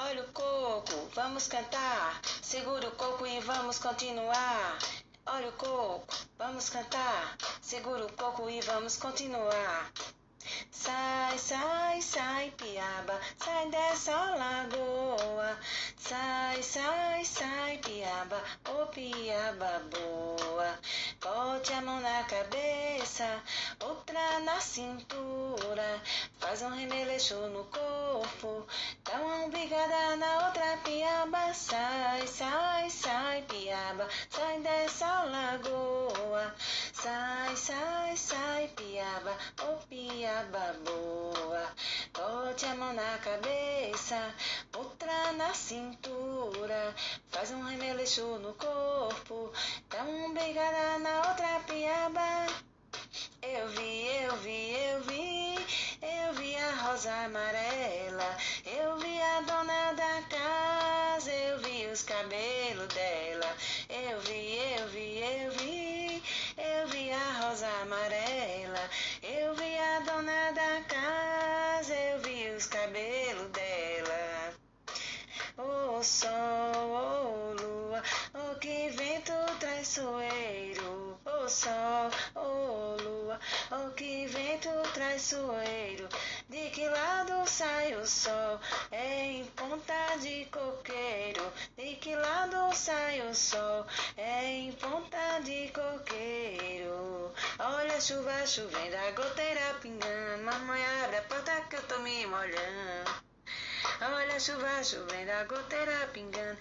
Olha o coco, vamos cantar. Segura o coco e vamos continuar. Olha o coco, vamos cantar. Segura o coco e vamos continuar. Sai, sai, sai, piaba, sai dessa lagoa. Sai, sai, sai, piaba, piaba boa. Bote a mão na cabeça, outra na cintura. Faz um remeleixo no corpo, dá uma umbigada na outra piaba. Sai, sai, sai, piaba, sai dessa lagoa. Sai, sai, sai, piaba, ô oh, piaba boa. Bote a mão na cabeça, outra na cintura. Faz um remeleixo no corpo, dá uma umbigada na outra piaba. Eu vi, eu vi, eu vi, eu vi a rosa amarela, eu vi a dona da casa, eu vi os cabelos dela, eu vi, eu vi, eu vi, eu vi a rosa amarela, eu vi a dona da casa, eu vi os cabelos. O sol, oh lua, oh que vento traiçoeiro, o sol, oh lua, oh que vento traiçoeiro, de que lado sai o sol? É em ponta de coqueiro, de que lado sai o sol? É em ponta de coqueiro. Olha a chuva chovendo, a goteira pingando, mamãe abre a porta que eu tô me molhando. Chuva chovendo, a goteira pingando.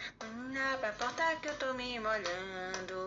Abre a porta que eu tô me molhando.